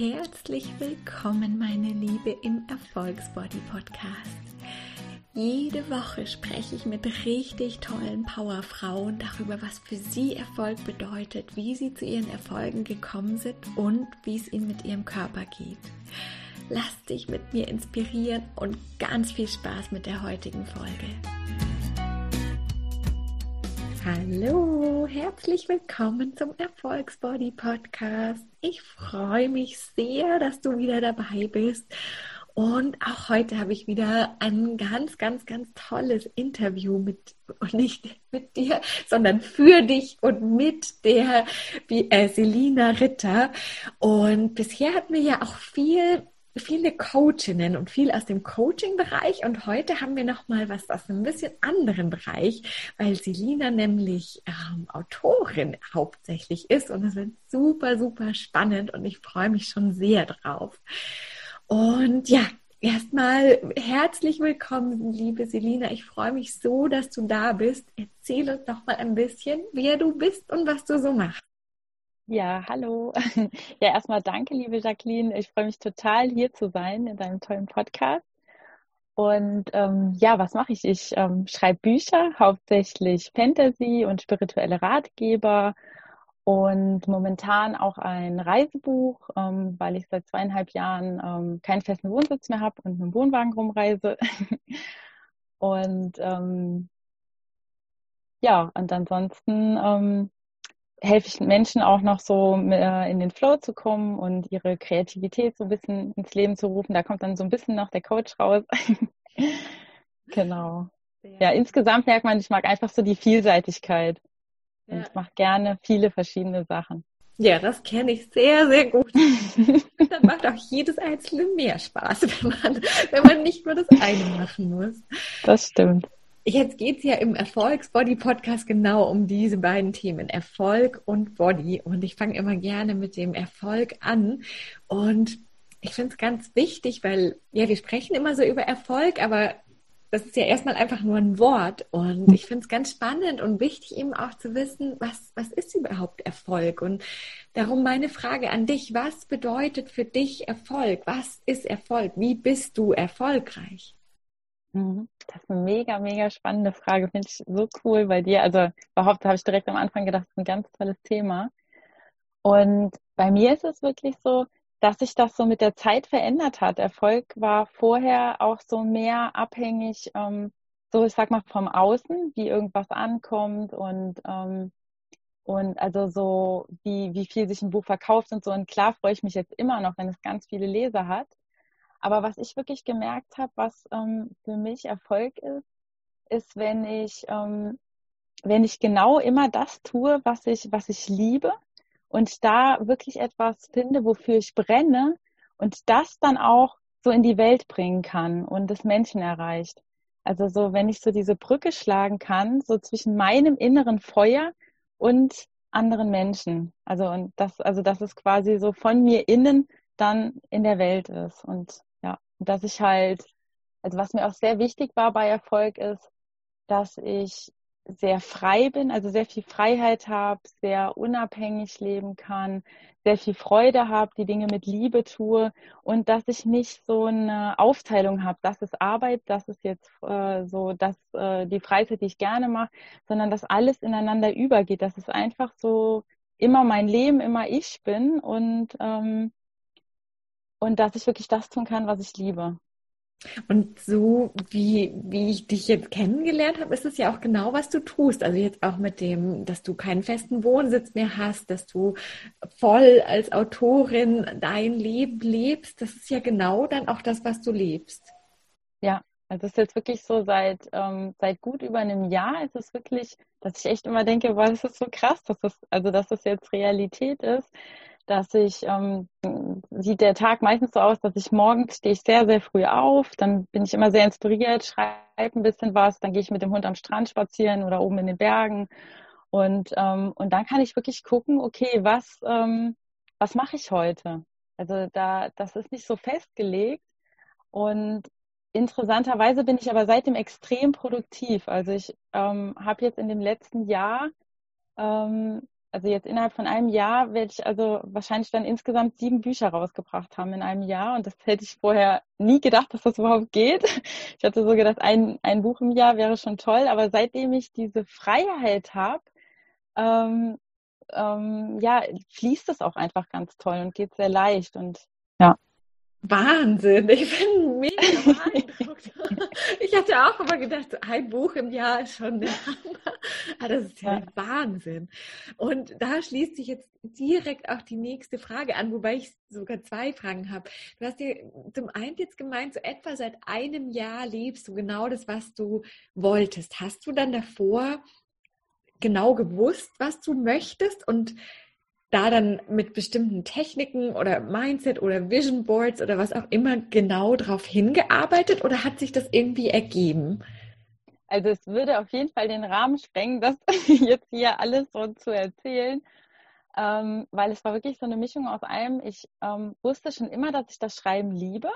Herzlich willkommen, meine Liebe, im Erfolgsbody Podcast. Jede Woche spreche ich mit richtig tollen Powerfrauen darüber, was für sie Erfolg bedeutet, wie sie zu ihren Erfolgen gekommen sind und wie es ihnen mit ihrem Körper geht. Lass dich mit mir inspirieren und ganz viel Spaß mit der heutigen Folge. Hallo, herzlich willkommen zum Erfolgsbody Podcast. Ich freue mich sehr, dass du wieder dabei bist und auch heute habe ich wieder ein ganz, ganz, ganz tolles Interview mit, nicht mit dir, sondern für dich und mit der wie, äh, Selina Ritter. Und bisher hatten wir ja auch viel viele Coachinnen und viel aus dem Coaching-Bereich und heute haben wir noch mal was aus einem bisschen anderen Bereich, weil Selina nämlich ähm, Autorin hauptsächlich ist und es wird super, super spannend und ich freue mich schon sehr drauf. Und ja, erstmal herzlich willkommen, liebe Selina. Ich freue mich so, dass du da bist. Erzähl uns doch mal ein bisschen, wer du bist und was du so machst. Ja, hallo. Ja, erstmal danke, liebe Jacqueline. Ich freue mich total, hier zu sein in deinem tollen Podcast. Und ähm, ja, was mache ich? Ich ähm, schreibe Bücher, hauptsächlich Fantasy und spirituelle Ratgeber und momentan auch ein Reisebuch, ähm, weil ich seit zweieinhalb Jahren ähm, keinen festen Wohnsitz mehr habe und mit dem Wohnwagen rumreise. und ähm, ja, und ansonsten ähm, helfe ich Menschen auch noch so äh, in den Flow zu kommen und ihre Kreativität so ein bisschen ins Leben zu rufen. Da kommt dann so ein bisschen noch der Coach raus. genau. Ja, insgesamt merkt man, ich mag einfach so die Vielseitigkeit ja. und mache gerne viele verschiedene Sachen. Ja, das kenne ich sehr, sehr gut. Dann macht auch jedes einzelne mehr Spaß, wenn man, wenn man nicht nur das eine machen muss. Das stimmt. Jetzt geht es ja im Erfolgs-Body-Podcast genau um diese beiden Themen, Erfolg und Body. Und ich fange immer gerne mit dem Erfolg an. Und ich finde es ganz wichtig, weil ja, wir sprechen immer so über Erfolg, aber das ist ja erstmal einfach nur ein Wort. Und ich finde es ganz spannend und wichtig, eben auch zu wissen, was, was ist überhaupt Erfolg? Und darum meine Frage an dich, was bedeutet für dich Erfolg? Was ist Erfolg? Wie bist du erfolgreich? Mhm. Das ist eine mega, mega spannende Frage. Finde ich so cool bei dir. Also überhaupt habe ich direkt am Anfang gedacht, das ist ein ganz tolles Thema. Und bei mir ist es wirklich so, dass sich das so mit der Zeit verändert hat. Erfolg war vorher auch so mehr abhängig, ähm, so ich sag mal vom Außen, wie irgendwas ankommt und ähm, und also so wie wie viel sich ein Buch verkauft und so. Und klar freue ich mich jetzt immer noch, wenn es ganz viele Leser hat. Aber was ich wirklich gemerkt habe, was ähm, für mich Erfolg ist, ist, wenn ich ähm, wenn ich genau immer das tue, was ich was ich liebe und da wirklich etwas finde, wofür ich brenne und das dann auch so in die Welt bringen kann und das Menschen erreicht. Also so, wenn ich so diese Brücke schlagen kann, so zwischen meinem inneren Feuer und anderen Menschen. Also und das, also dass es quasi so von mir innen dann in der Welt ist. Und dass ich halt, also was mir auch sehr wichtig war bei Erfolg ist, dass ich sehr frei bin, also sehr viel Freiheit habe, sehr unabhängig leben kann, sehr viel Freude habe, die Dinge mit Liebe tue und dass ich nicht so eine Aufteilung habe, das ist Arbeit, das ist jetzt äh, so, das äh, die Freizeit, die ich gerne mache, sondern dass alles ineinander übergeht, dass es einfach so immer mein Leben, immer ich bin und ähm, und dass ich wirklich das tun kann, was ich liebe. Und so wie, wie ich dich jetzt kennengelernt habe, ist es ja auch genau, was du tust. Also jetzt auch mit dem, dass du keinen festen Wohnsitz mehr hast, dass du voll als Autorin dein Leben lebst. Das ist ja genau dann auch das, was du lebst. Ja, also es ist jetzt wirklich so seit, ähm, seit gut über einem Jahr ist es wirklich, dass ich echt immer denke, boah, das ist so krass, dass das, also dass das jetzt Realität ist dass ich, ähm, sieht der Tag meistens so aus, dass ich morgens stehe ich sehr, sehr früh auf, dann bin ich immer sehr inspiriert, schreibe ein bisschen was, dann gehe ich mit dem Hund am Strand spazieren oder oben in den Bergen und, ähm, und dann kann ich wirklich gucken, okay, was, ähm, was mache ich heute? Also da, das ist nicht so festgelegt und interessanterweise bin ich aber seitdem extrem produktiv. Also ich ähm, habe jetzt in dem letzten Jahr ähm, also jetzt innerhalb von einem Jahr werde ich also wahrscheinlich dann insgesamt sieben Bücher rausgebracht haben in einem Jahr. Und das hätte ich vorher nie gedacht, dass das überhaupt geht. Ich hatte so gedacht, ein, ein Buch im Jahr wäre schon toll. Aber seitdem ich diese Freiheit habe, ähm, ähm, ja, fließt es auch einfach ganz toll und geht sehr leicht. Und ja. Wahnsinn, ich bin mega beeindruckt. ich hatte auch immer gedacht, ein Buch im Jahr ist schon der Hammer. Ah, das ist ja, ja Wahnsinn. Und da schließt sich jetzt direkt auch die nächste Frage an, wobei ich sogar zwei Fragen habe. Du hast ja zum einen jetzt gemeint, so etwa seit einem Jahr lebst du genau das, was du wolltest. Hast du dann davor genau gewusst, was du möchtest und da dann mit bestimmten Techniken oder Mindset oder Vision Boards oder was auch immer genau drauf hingearbeitet oder hat sich das irgendwie ergeben? Also es würde auf jeden Fall den Rahmen sprengen, das jetzt hier alles so zu erzählen, ähm, weil es war wirklich so eine Mischung aus allem. Ich ähm, wusste schon immer, dass ich das Schreiben liebe,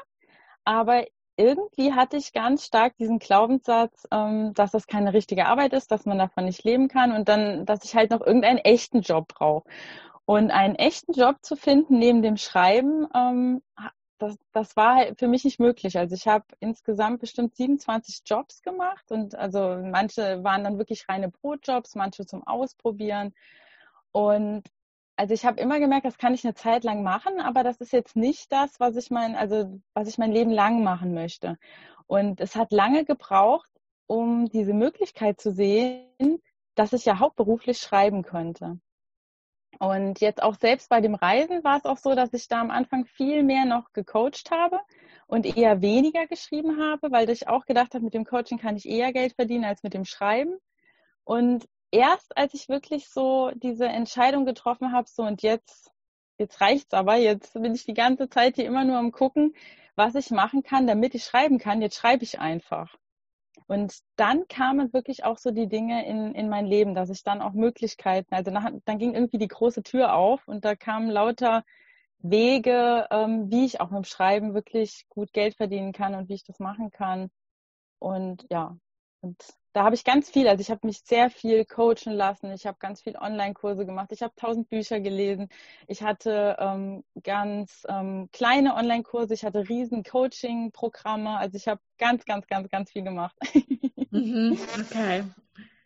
aber irgendwie hatte ich ganz stark diesen Glaubenssatz, ähm, dass das keine richtige Arbeit ist, dass man davon nicht leben kann und dann, dass ich halt noch irgendeinen echten Job brauche. Und einen echten Job zu finden neben dem Schreiben, ähm, das, das war halt für mich nicht möglich. Also ich habe insgesamt bestimmt 27 Jobs gemacht und also manche waren dann wirklich reine Brotjobs, manche zum Ausprobieren. Und also ich habe immer gemerkt, das kann ich eine Zeit lang machen, aber das ist jetzt nicht das, was ich mein, also was ich mein Leben lang machen möchte. Und es hat lange gebraucht, um diese Möglichkeit zu sehen, dass ich ja hauptberuflich schreiben könnte. Und jetzt auch selbst bei dem Reisen war es auch so, dass ich da am Anfang viel mehr noch gecoacht habe und eher weniger geschrieben habe, weil ich auch gedacht habe, mit dem Coaching kann ich eher Geld verdienen als mit dem Schreiben. Und erst als ich wirklich so diese Entscheidung getroffen habe, so und jetzt, jetzt reicht's aber, jetzt bin ich die ganze Zeit hier immer nur am gucken, was ich machen kann, damit ich schreiben kann. Jetzt schreibe ich einfach. Und dann kamen wirklich auch so die Dinge in, in mein Leben, dass ich dann auch Möglichkeiten, also nach, dann ging irgendwie die große Tür auf und da kamen lauter Wege, ähm, wie ich auch mit dem Schreiben wirklich gut Geld verdienen kann und wie ich das machen kann. Und ja, und da habe ich ganz viel, also ich habe mich sehr viel coachen lassen, ich habe ganz viel Online-Kurse gemacht, ich habe tausend Bücher gelesen, ich hatte ähm, ganz ähm, kleine Online-Kurse, ich hatte riesen Coaching-Programme, also ich habe ganz, ganz, ganz, ganz viel gemacht. Mhm, okay.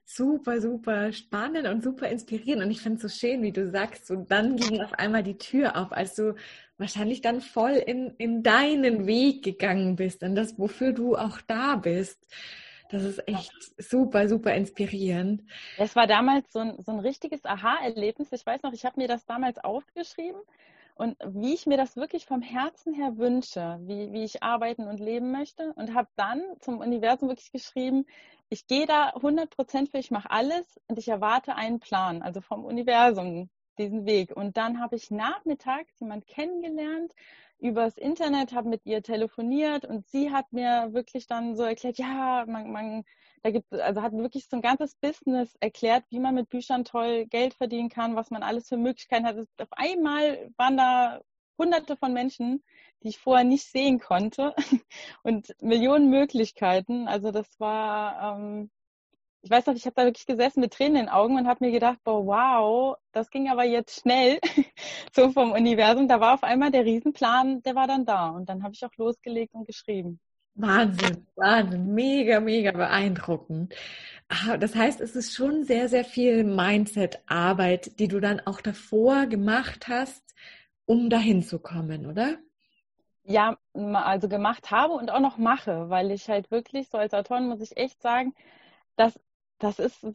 Super, super spannend und super inspirierend. Und ich finde es so schön, wie du sagst, und dann ging auf einmal die Tür auf, als du wahrscheinlich dann voll in, in deinen Weg gegangen bist, in das, wofür du auch da bist. Das ist echt super, super inspirierend. Es war damals so ein, so ein richtiges Aha-Erlebnis. Ich weiß noch, ich habe mir das damals aufgeschrieben und wie ich mir das wirklich vom Herzen her wünsche, wie, wie ich arbeiten und leben möchte und habe dann zum Universum wirklich geschrieben, ich gehe da 100 Prozent für, ich mache alles und ich erwarte einen Plan, also vom Universum diesen Weg. Und dann habe ich nachmittags jemand kennengelernt, übers Internet, habe mit ihr telefoniert und sie hat mir wirklich dann so erklärt, ja, man, man da gibt also hat wirklich so ein ganzes Business erklärt, wie man mit Büchern toll Geld verdienen kann, was man alles für Möglichkeiten hat. Auf einmal waren da hunderte von Menschen, die ich vorher nicht sehen konnte und Millionen Möglichkeiten. Also das war ähm, ich weiß noch, ich habe da wirklich gesessen mit Tränen in den Augen und habe mir gedacht, boah, wow, das ging aber jetzt schnell, so vom Universum. Da war auf einmal der Riesenplan, der war dann da. Und dann habe ich auch losgelegt und geschrieben. Wahnsinn, Wahnsinn, mega, mega beeindruckend. Ah, das heißt, es ist schon sehr, sehr viel Mindset-Arbeit, die du dann auch davor gemacht hast, um dahin zu kommen, oder? Ja, also gemacht habe und auch noch mache, weil ich halt wirklich so als Autorin muss ich echt sagen, dass das ist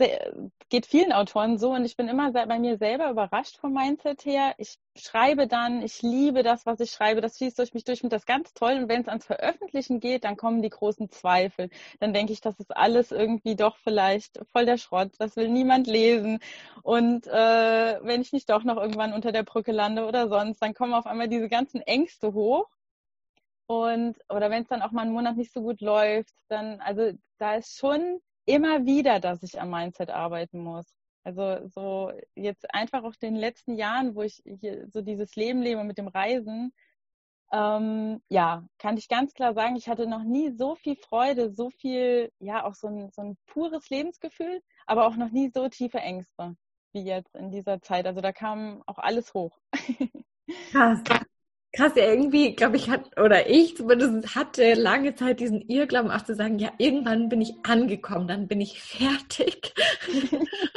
geht vielen Autoren so und ich bin immer bei mir selber überrascht vom Mindset her. Ich schreibe dann, ich liebe das, was ich schreibe, das fließt durch mich durch und das ganz toll. Und wenn es ans Veröffentlichen geht, dann kommen die großen Zweifel. Dann denke ich, das ist alles irgendwie doch vielleicht voll der Schrott, das will niemand lesen. Und äh, wenn ich nicht doch noch irgendwann unter der Brücke lande oder sonst, dann kommen auf einmal diese ganzen Ängste hoch. Und, oder wenn es dann auch mal einen Monat nicht so gut läuft, dann, also da ist schon immer wieder, dass ich am Mindset arbeiten muss. Also so jetzt einfach auch den letzten Jahren, wo ich hier so dieses Leben lebe mit dem Reisen, ähm, ja, kann ich ganz klar sagen, ich hatte noch nie so viel Freude, so viel, ja, auch so ein, so ein pures Lebensgefühl, aber auch noch nie so tiefe Ängste. wie jetzt in dieser Zeit. Also da kam auch alles hoch. Krass. Krass, ja, irgendwie, glaube ich, hat, oder ich zumindest hatte lange Zeit diesen Irrglauben auch zu sagen, ja, irgendwann bin ich angekommen, dann bin ich fertig.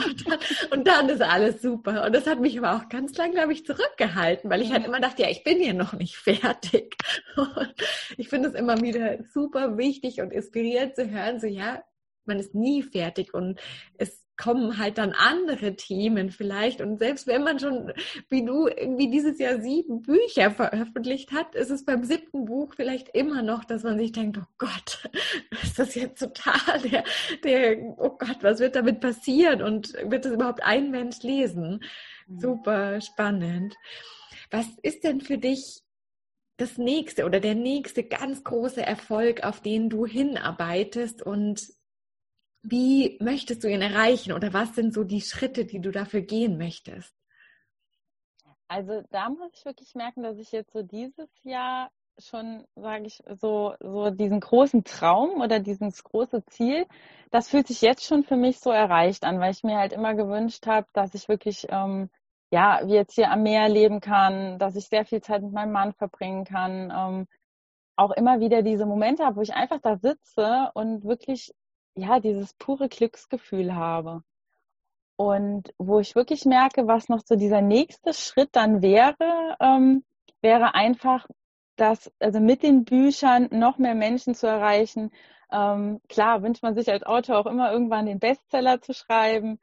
und, dann, und, dann, ist alles super. Und das hat mich aber auch ganz lang, glaube ich, zurückgehalten, weil ich halt immer dachte, ja, ich bin hier noch nicht fertig. Und ich finde es immer wieder super wichtig und inspirierend zu hören, so, ja, man ist nie fertig und es kommen halt dann andere Themen vielleicht. Und selbst wenn man schon, wie du, irgendwie dieses Jahr sieben Bücher veröffentlicht hat, ist es beim siebten Buch vielleicht immer noch, dass man sich denkt, oh Gott, ist das jetzt total der, der, oh Gott, was wird damit passieren? Und wird das überhaupt ein Mensch lesen? Mhm. Super spannend. Was ist denn für dich das nächste oder der nächste ganz große Erfolg, auf den du hinarbeitest und wie möchtest du ihn erreichen oder was sind so die Schritte, die du dafür gehen möchtest? Also da muss ich wirklich merken, dass ich jetzt so dieses Jahr schon, sage ich, so, so diesen großen Traum oder dieses große Ziel, das fühlt sich jetzt schon für mich so erreicht an, weil ich mir halt immer gewünscht habe, dass ich wirklich, ähm, ja, wie jetzt hier am Meer leben kann, dass ich sehr viel Zeit mit meinem Mann verbringen kann, ähm, auch immer wieder diese Momente habe, wo ich einfach da sitze und wirklich ja, dieses pure Glücksgefühl habe. Und wo ich wirklich merke, was noch so dieser nächste Schritt dann wäre, ähm, wäre einfach, dass, also mit den Büchern noch mehr Menschen zu erreichen. Ähm, klar wünscht man sich als Autor auch immer irgendwann den Bestseller zu schreiben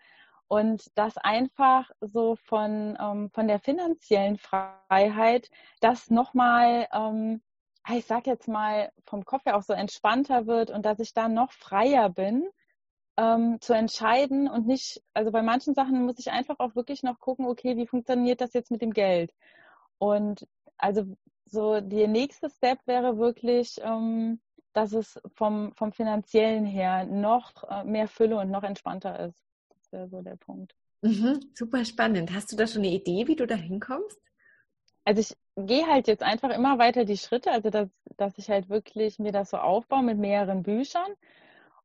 und das einfach so von, ähm, von der finanziellen Freiheit, das nochmal ähm, ich sag jetzt mal, vom Kopf her auch so entspannter wird und dass ich da noch freier bin, ähm, zu entscheiden und nicht, also bei manchen Sachen muss ich einfach auch wirklich noch gucken, okay, wie funktioniert das jetzt mit dem Geld? Und also so der nächste Step wäre wirklich, ähm, dass es vom, vom finanziellen her noch äh, mehr Fülle und noch entspannter ist. Das wäre so der Punkt. Mhm, super spannend. Hast du da schon eine Idee, wie du da hinkommst? also ich gehe halt jetzt einfach immer weiter die Schritte, also dass, dass ich halt wirklich mir das so aufbaue mit mehreren Büchern.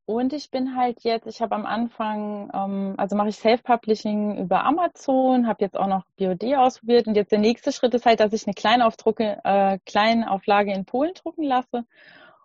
Und ich bin halt jetzt, ich habe am Anfang, ähm, also mache ich Self-Publishing über Amazon, habe jetzt auch noch BOD ausprobiert und jetzt der nächste Schritt ist halt, dass ich eine Kleinaufdrucke, äh, Kleinauflage in Polen drucken lasse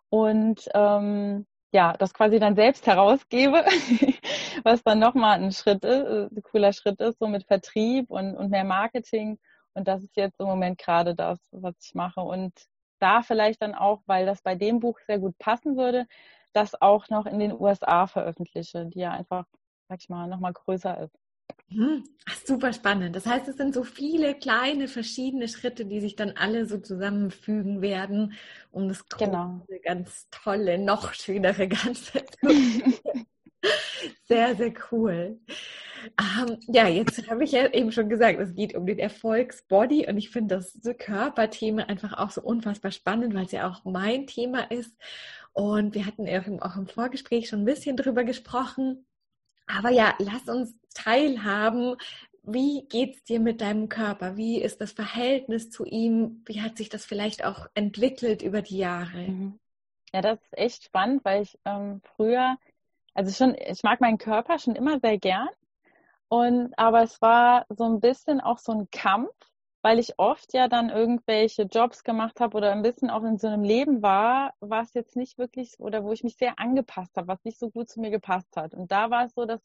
und ähm, ja, das quasi dann selbst herausgebe, was dann nochmal ein Schritt ist, ein äh, cooler Schritt ist, so mit Vertrieb und, und mehr Marketing. Und das ist jetzt im Moment gerade das, was ich mache. Und da vielleicht dann auch, weil das bei dem Buch sehr gut passen würde, das auch noch in den USA veröffentliche, die ja einfach, sag ich mal, nochmal größer ist. Hm, super spannend. Das heißt, es sind so viele kleine verschiedene Schritte, die sich dann alle so zusammenfügen werden, um das große, genau. ganz tolle, noch schönere Ganze zu Sehr, sehr cool. Ähm, ja, jetzt habe ich ja eben schon gesagt, es geht um den Erfolgsbody und ich finde das Körperthema einfach auch so unfassbar spannend, weil es ja auch mein Thema ist. Und wir hatten auch im Vorgespräch schon ein bisschen drüber gesprochen. Aber ja, lass uns teilhaben. Wie geht's dir mit deinem Körper? Wie ist das Verhältnis zu ihm? Wie hat sich das vielleicht auch entwickelt über die Jahre? Mhm. Ja, das ist echt spannend, weil ich ähm, früher also schon, ich mag meinen Körper schon immer sehr gern. Und, aber es war so ein bisschen auch so ein Kampf, weil ich oft ja dann irgendwelche Jobs gemacht habe oder ein bisschen auch in so einem Leben war, was jetzt nicht wirklich oder wo ich mich sehr angepasst habe, was nicht so gut zu mir gepasst hat. Und da war es so, dass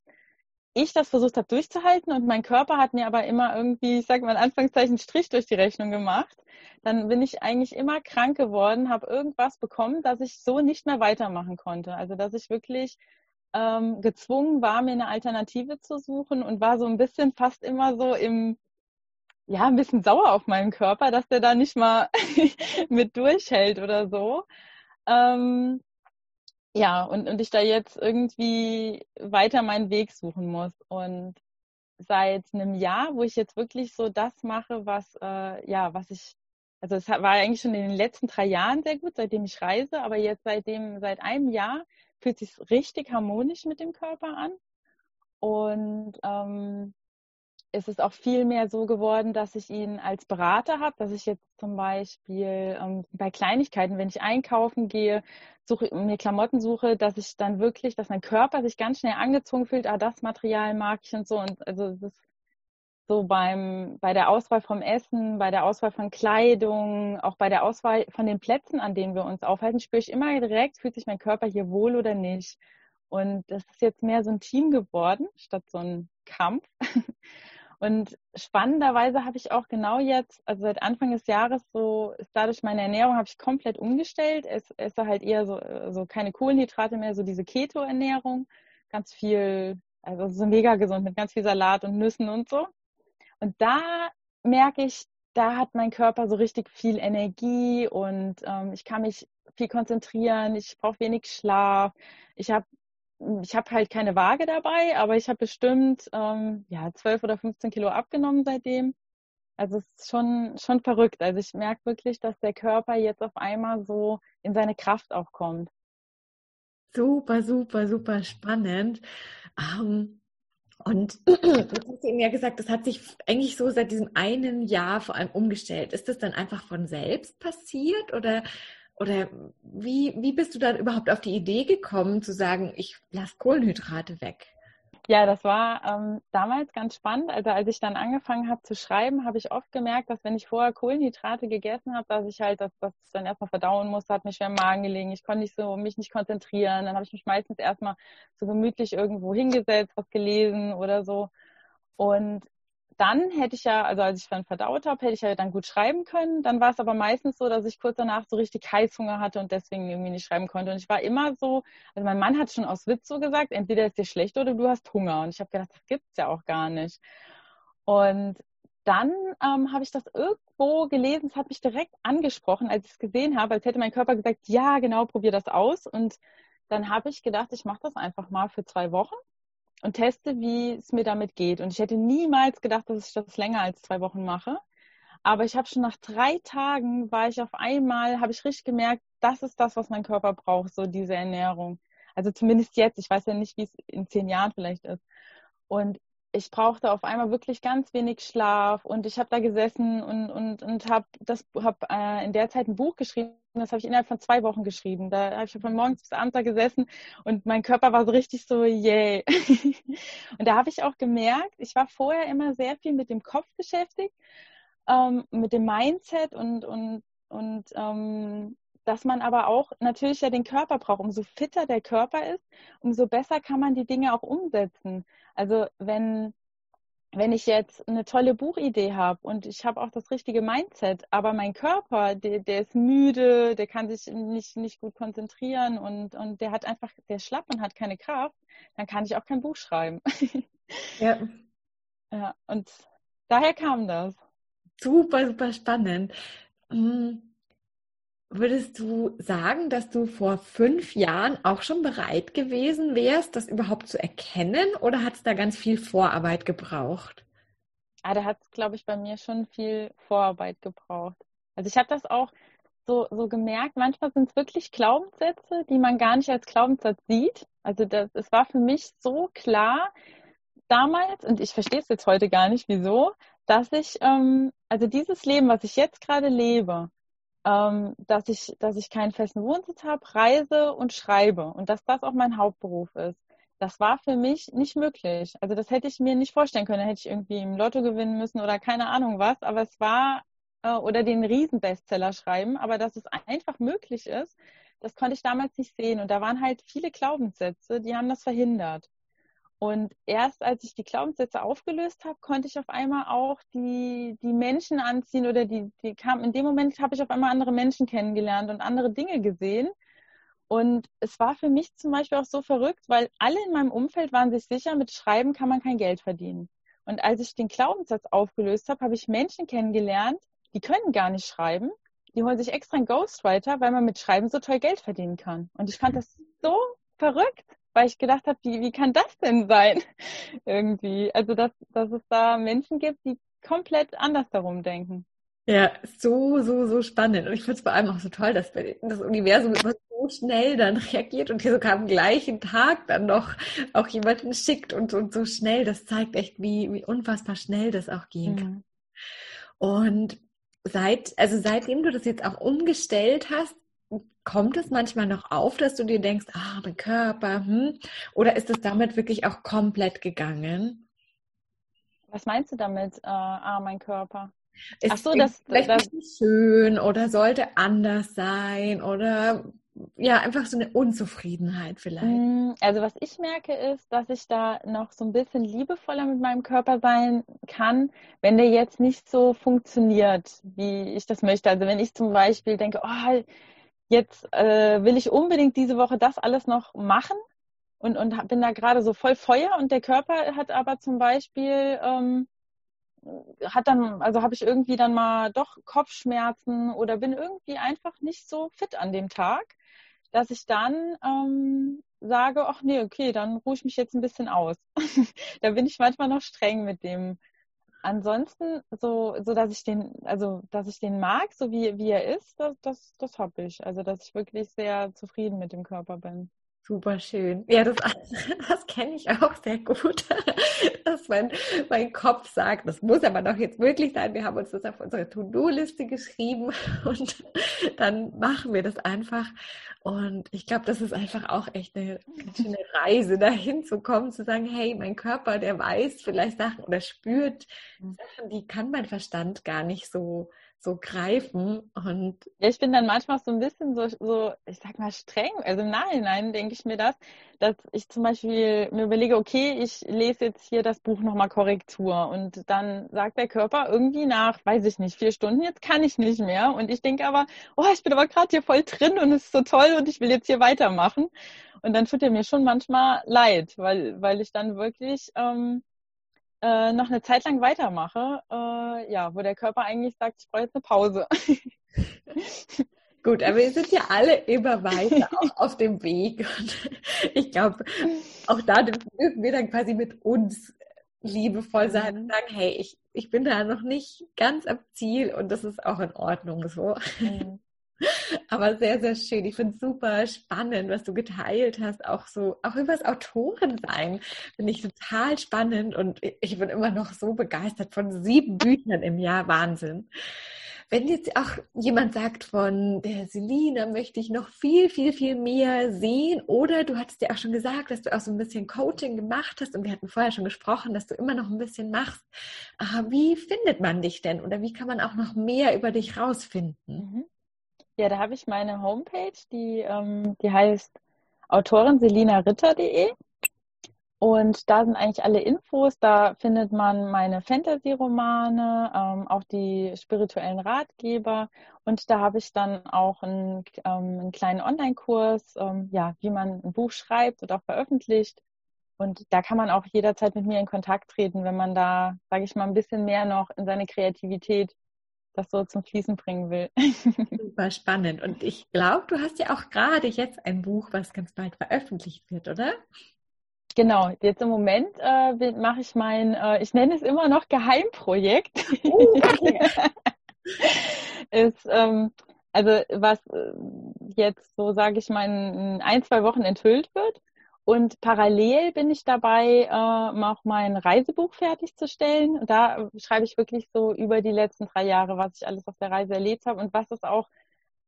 ich das versucht habe durchzuhalten und mein Körper hat mir aber immer irgendwie, ich sage mal in Anführungszeichen, Strich durch die Rechnung gemacht. Dann bin ich eigentlich immer krank geworden, habe irgendwas bekommen, dass ich so nicht mehr weitermachen konnte. Also dass ich wirklich ähm, gezwungen war, mir eine Alternative zu suchen und war so ein bisschen fast immer so im, ja, ein bisschen sauer auf meinen Körper, dass der da nicht mal mit durchhält oder so. Ähm, ja, und, und ich da jetzt irgendwie weiter meinen Weg suchen muss. Und seit einem Jahr, wo ich jetzt wirklich so das mache, was, äh, ja, was ich, also es war eigentlich schon in den letzten drei Jahren sehr gut, seitdem ich reise, aber jetzt seitdem, seit einem Jahr fühlt sich richtig harmonisch mit dem Körper an. Und ähm, es ist auch viel mehr so geworden, dass ich ihn als Berater habe, dass ich jetzt zum Beispiel ähm, bei Kleinigkeiten, wenn ich einkaufen gehe, suche, mir Klamotten suche, dass ich dann wirklich, dass mein Körper sich ganz schnell angezogen fühlt, ah, das Material mag ich und so. Und also das so beim, bei der Auswahl vom Essen, bei der Auswahl von Kleidung, auch bei der Auswahl von den Plätzen, an denen wir uns aufhalten, spüre ich immer direkt, fühlt sich mein Körper hier wohl oder nicht. Und das ist jetzt mehr so ein Team geworden, statt so ein Kampf. Und spannenderweise habe ich auch genau jetzt, also seit Anfang des Jahres, so ist dadurch meine Ernährung habe ich komplett umgestellt. Es esse halt eher so, so keine Kohlenhydrate mehr, so diese Keto-Ernährung. Ganz viel, also so mega gesund mit ganz viel Salat und Nüssen und so. Und da merke ich, da hat mein Körper so richtig viel Energie und ähm, ich kann mich viel konzentrieren, ich brauche wenig Schlaf, ich habe ich habe halt keine Waage dabei, aber ich habe bestimmt ähm, ja 12 oder 15 Kilo abgenommen seitdem. Also es ist schon, schon verrückt. Also ich merke wirklich, dass der Körper jetzt auf einmal so in seine Kraft auch kommt. Super, super, super spannend. Ähm, und du hast eben ja gesagt, das hat sich eigentlich so seit diesem einen Jahr vor allem umgestellt. Ist das dann einfach von selbst passiert oder oder wie, wie bist du dann überhaupt auf die Idee gekommen, zu sagen, ich lasse Kohlenhydrate weg? Ja, das war ähm, damals ganz spannend. Also als ich dann angefangen habe zu schreiben, habe ich oft gemerkt, dass wenn ich vorher Kohlenhydrate gegessen habe, dass ich halt, dass, dass ich dann erstmal verdauen musste, hat mir schwer im Magen gelegen. Ich konnte nicht so mich nicht konzentrieren. Dann habe ich mich meistens erstmal so gemütlich irgendwo hingesetzt, was gelesen oder so. Und dann hätte ich ja, also als ich dann verdaut habe, hätte ich ja dann gut schreiben können. Dann war es aber meistens so, dass ich kurz danach so richtig Heißhunger hatte und deswegen irgendwie nicht schreiben konnte. Und ich war immer so, also mein Mann hat schon aus Witz so gesagt, entweder ist dir schlecht oder du hast Hunger. Und ich habe gedacht, das gibt's ja auch gar nicht. Und dann ähm, habe ich das irgendwo gelesen, es hat mich direkt angesprochen, als ich es gesehen habe, als hätte mein Körper gesagt, ja, genau, probier das aus. Und dann habe ich gedacht, ich mache das einfach mal für zwei Wochen und teste, wie es mir damit geht. Und ich hätte niemals gedacht, dass ich das länger als zwei Wochen mache. Aber ich habe schon nach drei Tagen war ich auf einmal, habe ich richtig gemerkt, das ist das, was mein Körper braucht, so diese Ernährung. Also zumindest jetzt. Ich weiß ja nicht, wie es in zehn Jahren vielleicht ist. Und ich brauchte auf einmal wirklich ganz wenig Schlaf und ich habe da gesessen und, und, und habe hab, äh, in der Zeit ein Buch geschrieben. Das habe ich innerhalb von zwei Wochen geschrieben. Da habe ich von morgens bis abends da gesessen und mein Körper war so richtig so, yay. und da habe ich auch gemerkt, ich war vorher immer sehr viel mit dem Kopf beschäftigt, ähm, mit dem Mindset und, und, und ähm, dass man aber auch natürlich ja den Körper braucht. Umso fitter der Körper ist, umso besser kann man die Dinge auch umsetzen. Also wenn, wenn ich jetzt eine tolle Buchidee habe und ich habe auch das richtige Mindset, aber mein Körper, der, der ist müde, der kann sich nicht, nicht gut konzentrieren und, und der hat einfach, der ist schlapp und hat keine Kraft, dann kann ich auch kein Buch schreiben. Ja. ja und daher kam das. Super, super spannend. Hm. Würdest du sagen, dass du vor fünf Jahren auch schon bereit gewesen wärst, das überhaupt zu erkennen oder hat es da ganz viel Vorarbeit gebraucht? Ah, da hat es, glaube ich, bei mir schon viel Vorarbeit gebraucht. Also ich habe das auch so, so gemerkt, manchmal sind es wirklich Glaubenssätze, die man gar nicht als Glaubenssatz sieht. Also das, es war für mich so klar damals, und ich verstehe es jetzt heute gar nicht, wieso, dass ich, ähm, also dieses Leben, was ich jetzt gerade lebe, ähm, dass ich, dass ich keinen festen Wohnsitz habe, reise und schreibe und dass das auch mein Hauptberuf ist. Das war für mich nicht möglich. Also das hätte ich mir nicht vorstellen können. Da hätte ich irgendwie im Lotto gewinnen müssen oder keine Ahnung was. Aber es war äh, oder den Riesenbestseller schreiben. Aber dass es einfach möglich ist, das konnte ich damals nicht sehen. Und da waren halt viele Glaubenssätze, die haben das verhindert. Und erst als ich die Glaubenssätze aufgelöst habe, konnte ich auf einmal auch die, die Menschen anziehen oder die, die kam, in dem Moment habe ich auf einmal andere Menschen kennengelernt und andere Dinge gesehen. Und es war für mich zum Beispiel auch so verrückt, weil alle in meinem Umfeld waren sich sicher, mit Schreiben kann man kein Geld verdienen. Und als ich den Glaubenssatz aufgelöst habe, habe ich Menschen kennengelernt, die können gar nicht schreiben. Die holen sich extra einen Ghostwriter, weil man mit Schreiben so toll Geld verdienen kann. Und ich fand das so verrückt weil ich gedacht habe, wie, wie kann das denn sein? Irgendwie. Also, dass, dass es da Menschen gibt, die komplett anders darum denken. Ja, so, so, so spannend. Und ich finde es vor allem auch so toll, dass das Universum immer so schnell dann reagiert und hier sogar am gleichen Tag dann noch auch jemanden schickt und, und so schnell. Das zeigt echt, wie, wie unfassbar schnell das auch gehen kann. Mhm. Und seit, also seitdem du das jetzt auch umgestellt hast, kommt es manchmal noch auf, dass du dir denkst, ah, mein Körper, hm? oder ist es damit wirklich auch komplett gegangen? Was meinst du damit, äh, ah, mein Körper? Ist Ach so, das, vielleicht das, nicht schön oder sollte anders sein oder ja, einfach so eine Unzufriedenheit vielleicht. Mm, also was ich merke ist, dass ich da noch so ein bisschen liebevoller mit meinem Körper sein kann, wenn der jetzt nicht so funktioniert, wie ich das möchte. Also wenn ich zum Beispiel denke, oh, jetzt äh, will ich unbedingt diese Woche das alles noch machen und, und bin da gerade so voll Feuer und der Körper hat aber zum Beispiel ähm, hat dann, also habe ich irgendwie dann mal doch Kopfschmerzen oder bin irgendwie einfach nicht so fit an dem Tag, dass ich dann ähm, sage, ach nee, okay, dann ruhe ich mich jetzt ein bisschen aus. da bin ich manchmal noch streng mit dem. Ansonsten, so, so dass ich den, also dass ich den mag, so wie, wie er ist, das, das, das habe ich. Also dass ich wirklich sehr zufrieden mit dem Körper bin. Super schön. Ja, das, das kenne ich auch sehr gut, dass mein, mein Kopf sagt, das muss aber doch jetzt wirklich sein. Wir haben uns das auf unsere To-Do-Liste geschrieben und dann machen wir das einfach. Und ich glaube, das ist einfach auch echt eine schöne Reise, dahin zu kommen, zu sagen, hey, mein Körper, der weiß vielleicht Sachen oder spürt mhm. Sachen, die kann mein Verstand gar nicht so so greifen. Und ja, ich bin dann manchmal so ein bisschen so, so, ich sag mal, streng. Also im Nachhinein denke ich mir das, dass ich zum Beispiel mir überlege, okay, ich lese jetzt hier das Buch nochmal Korrektur und dann sagt der Körper irgendwie nach, weiß ich nicht, vier Stunden, jetzt kann ich nicht mehr. Und ich denke aber, oh, ich bin aber gerade hier voll drin und es ist so toll und ich will jetzt hier weitermachen. Und dann tut er mir schon manchmal leid, weil, weil ich dann wirklich ähm, äh, noch eine Zeit lang weitermache, äh, ja, wo der Körper eigentlich sagt, ich brauche jetzt eine Pause. Gut, aber wir sind ja alle immer weiter auf, dem Weg. Und ich glaube, auch da dürfen wir dann quasi mit uns liebevoll sein und mhm. sagen, hey, ich, ich bin da noch nicht ganz am Ziel und das ist auch in Ordnung so. Mhm. Aber sehr, sehr schön. Ich finde es super spannend, was du geteilt hast. Auch so, auch über das Autorensein finde ich total spannend und ich bin immer noch so begeistert von sieben Büchern im Jahr. Wahnsinn. Wenn jetzt auch jemand sagt von der Selina möchte ich noch viel, viel, viel mehr sehen oder du hattest ja auch schon gesagt, dass du auch so ein bisschen Coaching gemacht hast und wir hatten vorher schon gesprochen, dass du immer noch ein bisschen machst. Wie findet man dich denn oder wie kann man auch noch mehr über dich rausfinden? Mhm. Ja, da habe ich meine Homepage, die, ähm, die heißt autorenselinaritter.de. Und da sind eigentlich alle Infos. Da findet man meine Fantasy-Romane, ähm, auch die spirituellen Ratgeber. Und da habe ich dann auch einen, ähm, einen kleinen Online-Kurs, ähm, ja, wie man ein Buch schreibt und auch veröffentlicht. Und da kann man auch jederzeit mit mir in Kontakt treten, wenn man da, sage ich mal, ein bisschen mehr noch in seine Kreativität das so zum Fließen bringen will. Super spannend. Und ich glaube, du hast ja auch gerade jetzt ein Buch, was ganz bald veröffentlicht wird, oder? Genau, jetzt im Moment äh, mache ich mein, äh, ich nenne es immer noch Geheimprojekt. Uh, okay. ist, ähm, also was äh, jetzt so, sage ich mal, in ein, zwei Wochen enthüllt wird. Und parallel bin ich dabei, äh, auch mein Reisebuch fertigzustellen. Und da schreibe ich wirklich so über die letzten drei Jahre, was ich alles auf der Reise erlebt habe und was ist auch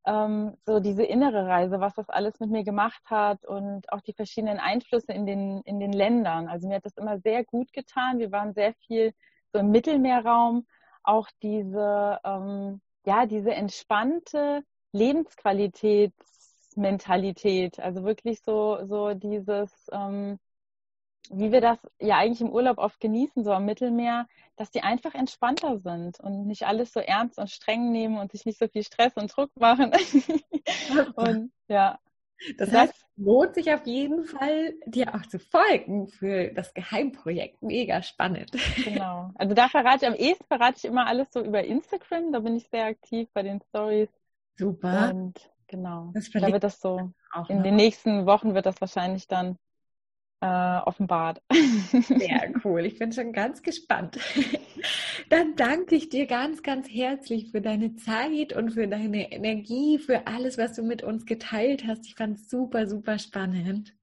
ähm, so diese innere Reise, was das alles mit mir gemacht hat und auch die verschiedenen Einflüsse in den, in den Ländern. Also mir hat das immer sehr gut getan. Wir waren sehr viel so im Mittelmeerraum. Auch diese, ähm, ja, diese entspannte Lebensqualität Mentalität. Also wirklich so, so dieses, ähm, wie wir das ja eigentlich im Urlaub oft genießen, so am Mittelmeer, dass die einfach entspannter sind und nicht alles so ernst und streng nehmen und sich nicht so viel Stress und Druck machen. und ja. Das heißt, es lohnt sich auf jeden Fall, dir auch zu folgen für das Geheimprojekt. Mega spannend. Genau. Also da verrate ich am ehesten verrate ich immer alles so über Instagram. Da bin ich sehr aktiv bei den Stories. Super. Und Genau. Da wird das so, in noch. den nächsten Wochen wird das wahrscheinlich dann äh, offenbart. Sehr cool. Ich bin schon ganz gespannt. Dann danke ich dir ganz, ganz herzlich für deine Zeit und für deine Energie, für alles, was du mit uns geteilt hast. Ich fand es super, super spannend.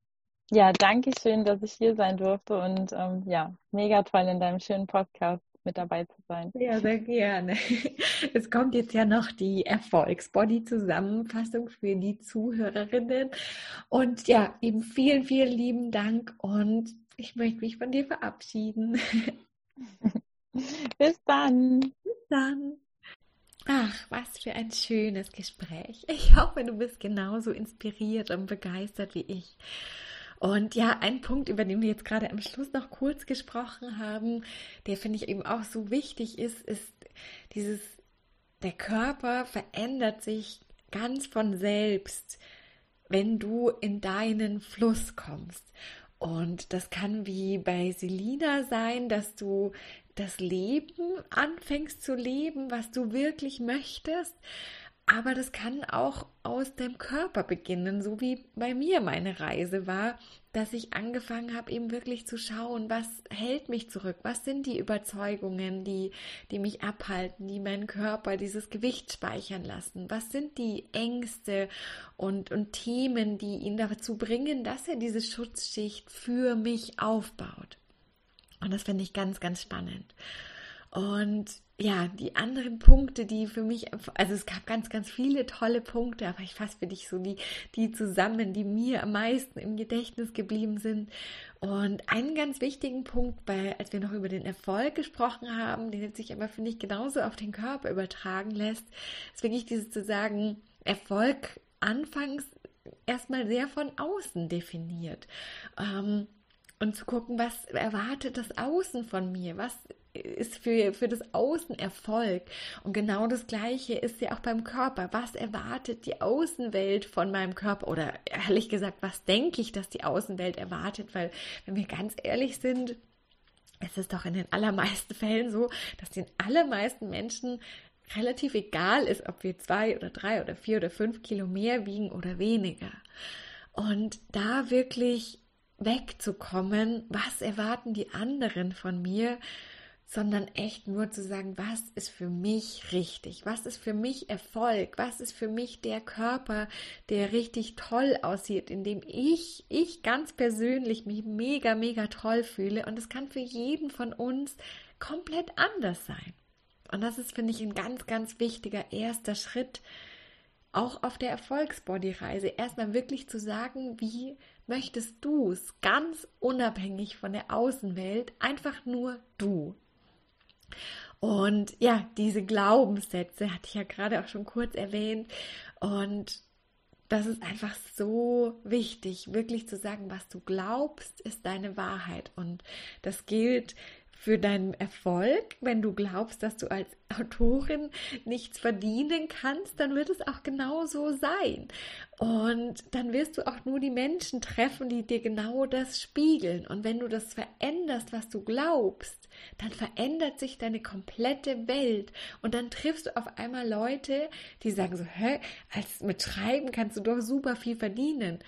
Ja, danke schön, dass ich hier sein durfte und ähm, ja, mega toll in deinem schönen Podcast mit dabei zu sein. Ja, sehr gerne. Es kommt jetzt ja noch die Erfolgsbody-Zusammenfassung für die Zuhörerinnen. Und ja, eben vielen, vielen lieben Dank und ich möchte mich von dir verabschieden. Bis dann. Bis dann. Ach, was für ein schönes Gespräch. Ich hoffe, du bist genauso inspiriert und begeistert wie ich. Und ja, ein Punkt, über den wir jetzt gerade am Schluss noch kurz gesprochen haben, der finde ich eben auch so wichtig ist, ist dieses, der Körper verändert sich ganz von selbst, wenn du in deinen Fluss kommst. Und das kann wie bei Selina sein, dass du das Leben anfängst zu leben, was du wirklich möchtest. Aber das kann auch aus dem Körper beginnen, so wie bei mir meine Reise war, dass ich angefangen habe, eben wirklich zu schauen, was hält mich zurück, was sind die Überzeugungen, die, die mich abhalten, die meinen Körper dieses Gewicht speichern lassen, was sind die Ängste und, und Themen, die ihn dazu bringen, dass er diese Schutzschicht für mich aufbaut. Und das finde ich ganz, ganz spannend. Und ja, die anderen Punkte, die für mich, also es gab ganz, ganz viele tolle Punkte, aber ich fasse für dich so die, die zusammen, die mir am meisten im Gedächtnis geblieben sind. Und einen ganz wichtigen Punkt, weil als wir noch über den Erfolg gesprochen haben, den sich aber, finde ich, genauso auf den Körper übertragen lässt, ist wirklich dieses zu sagen, Erfolg anfangs erstmal sehr von außen definiert. Ähm, und zu gucken, was erwartet das Außen von mir? Was ist für, für das Außen Erfolg. Und genau das Gleiche ist ja auch beim Körper. Was erwartet die Außenwelt von meinem Körper? Oder ehrlich gesagt, was denke ich, dass die Außenwelt erwartet? Weil, wenn wir ganz ehrlich sind, es ist doch in den allermeisten Fällen so, dass den allermeisten Menschen relativ egal ist, ob wir zwei oder drei oder vier oder fünf Kilo mehr wiegen oder weniger. Und da wirklich wegzukommen, was erwarten die anderen von mir, sondern echt nur zu sagen, was ist für mich richtig, was ist für mich Erfolg, was ist für mich der Körper, der richtig toll aussieht, in dem ich, ich ganz persönlich mich mega, mega toll fühle und es kann für jeden von uns komplett anders sein. Und das ist, finde ich, ein ganz, ganz wichtiger erster Schritt, auch auf der Erfolgsbody-Reise. Erstmal wirklich zu sagen, wie möchtest du es ganz unabhängig von der Außenwelt, einfach nur du. Und ja, diese Glaubenssätze hatte ich ja gerade auch schon kurz erwähnt. Und das ist einfach so wichtig, wirklich zu sagen, was du glaubst, ist deine Wahrheit. Und das gilt für deinen Erfolg. Wenn du glaubst, dass du als Autorin nichts verdienen kannst, dann wird es auch genau so sein. Und dann wirst du auch nur die Menschen treffen, die dir genau das spiegeln. Und wenn du das veränderst, was du glaubst, dann verändert sich deine komplette Welt. Und dann triffst du auf einmal Leute, die sagen so, hä, als mit Schreiben kannst du doch super viel verdienen.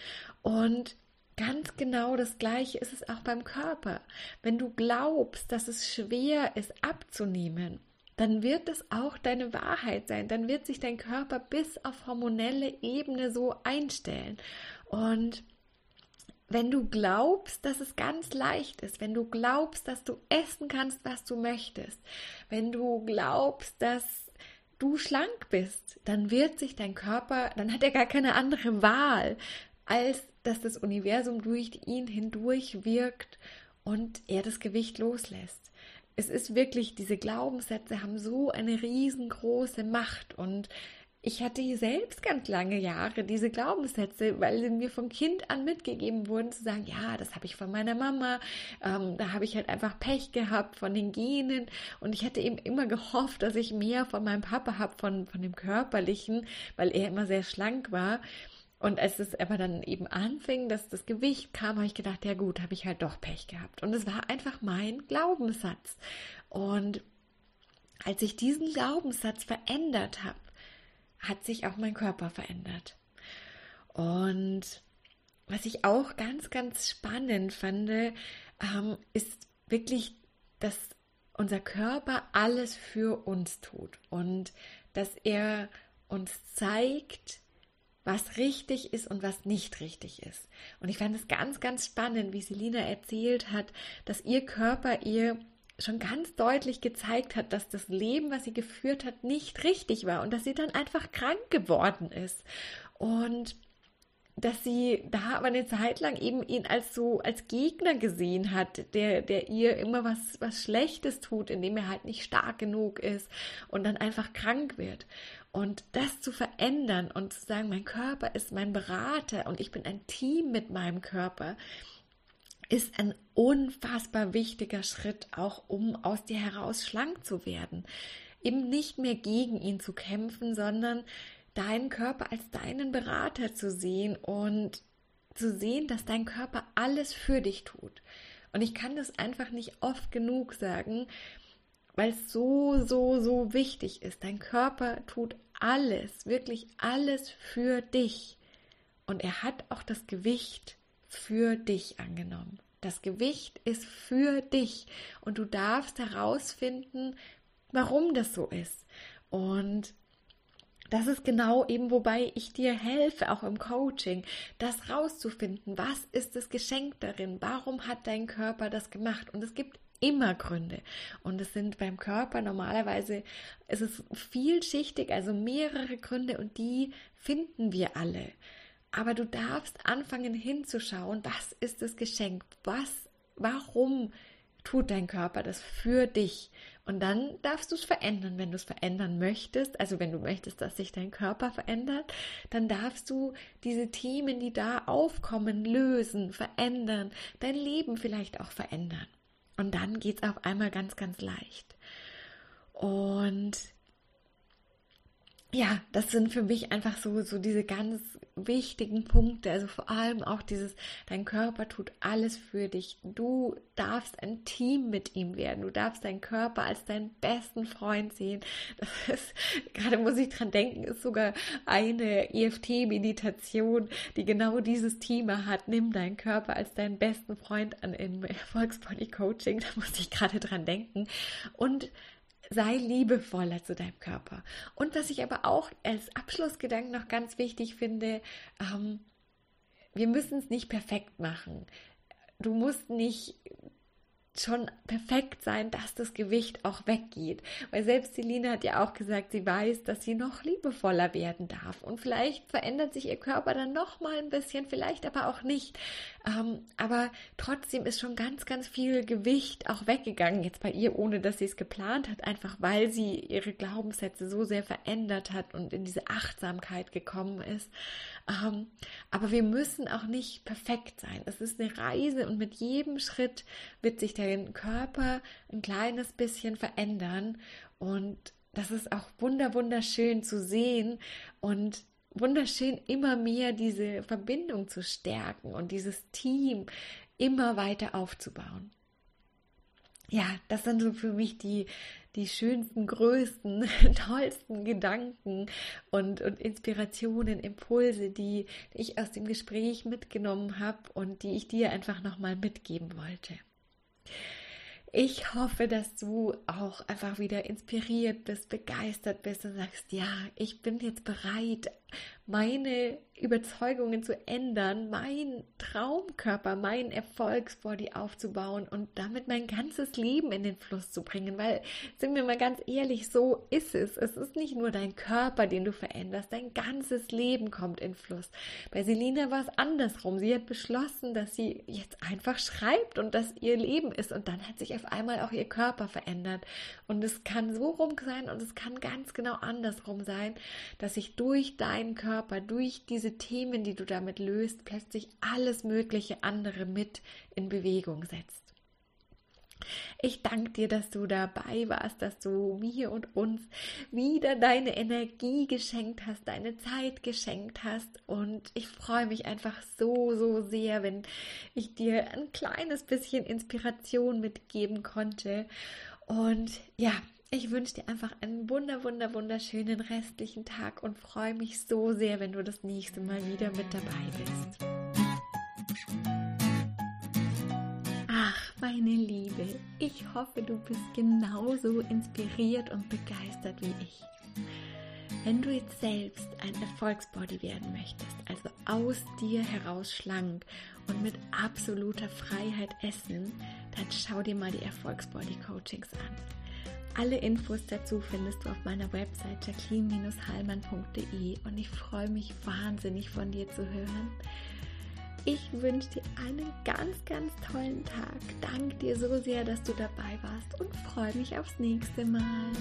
Und Ganz genau das Gleiche ist es auch beim Körper. Wenn du glaubst, dass es schwer ist abzunehmen, dann wird es auch deine Wahrheit sein. Dann wird sich dein Körper bis auf hormonelle Ebene so einstellen. Und wenn du glaubst, dass es ganz leicht ist, wenn du glaubst, dass du essen kannst, was du möchtest, wenn du glaubst, dass du schlank bist, dann wird sich dein Körper, dann hat er gar keine andere Wahl, als dass das Universum durch ihn hindurch wirkt und er das Gewicht loslässt. Es ist wirklich, diese Glaubenssätze haben so eine riesengroße Macht und ich hatte selbst ganz lange Jahre diese Glaubenssätze, weil sie mir vom Kind an mitgegeben wurden, zu sagen, ja, das habe ich von meiner Mama, ähm, da habe ich halt einfach Pech gehabt von den Genen und ich hatte eben immer gehofft, dass ich mehr von meinem Papa habe, von, von dem Körperlichen, weil er immer sehr schlank war. Und als es aber dann eben anfing, dass das Gewicht kam, habe ich gedacht, ja gut, habe ich halt doch Pech gehabt. Und es war einfach mein Glaubenssatz. Und als ich diesen Glaubenssatz verändert habe, hat sich auch mein Körper verändert. Und was ich auch ganz, ganz spannend fand, ähm, ist wirklich, dass unser Körper alles für uns tut und dass er uns zeigt, was richtig ist und was nicht richtig ist. Und ich fand es ganz, ganz spannend, wie Selina erzählt hat, dass ihr Körper ihr schon ganz deutlich gezeigt hat, dass das Leben, was sie geführt hat, nicht richtig war und dass sie dann einfach krank geworden ist. Und dass sie da aber eine Zeit lang eben ihn als so als Gegner gesehen hat, der der ihr immer was was Schlechtes tut, indem er halt nicht stark genug ist und dann einfach krank wird. Und das zu verändern und zu sagen, mein Körper ist mein Berater und ich bin ein Team mit meinem Körper, ist ein unfassbar wichtiger Schritt, auch um aus dir heraus schlank zu werden. Eben nicht mehr gegen ihn zu kämpfen, sondern deinen Körper als deinen Berater zu sehen und zu sehen, dass dein Körper alles für dich tut. Und ich kann das einfach nicht oft genug sagen, weil es so, so, so wichtig ist. Dein Körper tut alles, wirklich alles für dich. Und er hat auch das Gewicht für dich angenommen. Das Gewicht ist für dich und du darfst herausfinden, warum das so ist. Und das ist genau eben, wobei ich dir helfe, auch im Coaching, das rauszufinden. Was ist das Geschenk darin? Warum hat dein Körper das gemacht? Und es gibt immer Gründe. Und es sind beim Körper normalerweise, es ist vielschichtig, also mehrere Gründe und die finden wir alle. Aber du darfst anfangen hinzuschauen, was ist das Geschenk? Was, warum tut dein Körper das für dich? Und dann darfst du es verändern, wenn du es verändern möchtest. Also wenn du möchtest, dass sich dein Körper verändert, dann darfst du diese Themen, die da aufkommen, lösen, verändern, dein Leben vielleicht auch verändern. Und dann geht es auf einmal ganz, ganz leicht. Und ja, das sind für mich einfach so, so diese ganz wichtigen Punkte. Also vor allem auch dieses, dein Körper tut alles für dich. Du darfst ein Team mit ihm werden. Du darfst deinen Körper als deinen besten Freund sehen. Das ist, gerade muss ich dran denken, ist sogar eine EFT-Meditation, die genau dieses Thema hat. Nimm deinen Körper als deinen besten Freund an im Erfolgsbody Coaching. Da muss ich gerade dran denken. Und sei liebevoller zu deinem Körper. Und was ich aber auch als Abschlussgedanken noch ganz wichtig finde, ähm, wir müssen es nicht perfekt machen. Du musst nicht schon perfekt sein, dass das Gewicht auch weggeht. Weil selbst Selina hat ja auch gesagt, sie weiß, dass sie noch liebevoller werden darf. Und vielleicht verändert sich ihr Körper dann noch mal ein bisschen, vielleicht aber auch nicht. Ähm, aber trotzdem ist schon ganz, ganz viel Gewicht auch weggegangen jetzt bei ihr, ohne dass sie es geplant hat, einfach weil sie ihre Glaubenssätze so sehr verändert hat und in diese Achtsamkeit gekommen ist. Ähm, aber wir müssen auch nicht perfekt sein. Es ist eine Reise und mit jedem Schritt wird sich der Körper ein kleines bisschen verändern und das ist auch wunder wunderschön zu sehen und wunderschön immer mehr diese Verbindung zu stärken und dieses Team immer weiter aufzubauen. Ja, das sind so für mich die, die schönsten, größten, tollsten Gedanken und, und Inspirationen, Impulse, die ich aus dem Gespräch mitgenommen habe und die ich dir einfach nochmal mitgeben wollte. Ich hoffe, dass du auch einfach wieder inspiriert bist, begeistert bist und sagst, ja, ich bin jetzt bereit, meine Überzeugungen zu ändern, mein Traumkörper, mein Erfolgsbody aufzubauen und damit mein ganzes Leben in den Fluss zu bringen. Weil, sind wir mal ganz ehrlich, so ist es. Es ist nicht nur dein Körper, den du veränderst, dein ganzes Leben kommt in Fluss. Bei Selina war es andersrum. Sie hat beschlossen, dass sie jetzt einfach schreibt und dass ihr Leben ist und dann hat sich auf einmal auch ihr Körper verändert. Und es kann so rum sein und es kann ganz genau andersrum sein, dass sich durch deinen Körper, durch diese diese Themen, die du damit löst, plötzlich alles mögliche andere mit in Bewegung setzt. Ich danke dir, dass du dabei warst, dass du mir und uns wieder deine Energie geschenkt hast, deine Zeit geschenkt hast. Und ich freue mich einfach so, so sehr, wenn ich dir ein kleines bisschen Inspiration mitgeben konnte. Und ja, ich wünsche dir einfach einen wunder, wunder, wunderschönen restlichen Tag und freue mich so sehr, wenn du das nächste Mal wieder mit dabei bist. Ach, meine Liebe, ich hoffe, du bist genauso inspiriert und begeistert wie ich. Wenn du jetzt selbst ein Erfolgsbody werden möchtest, also aus dir heraus schlank und mit absoluter Freiheit essen, dann schau dir mal die Erfolgsbody Coachings an Alle Infos dazu findest du auf meiner Website jacqueline-hallmann.de und ich freue mich wahnsinnig von dir zu hören. Ich wünsche dir einen ganz, ganz tollen Tag. Danke dir so sehr, dass du dabei warst und freue mich aufs nächste Mal.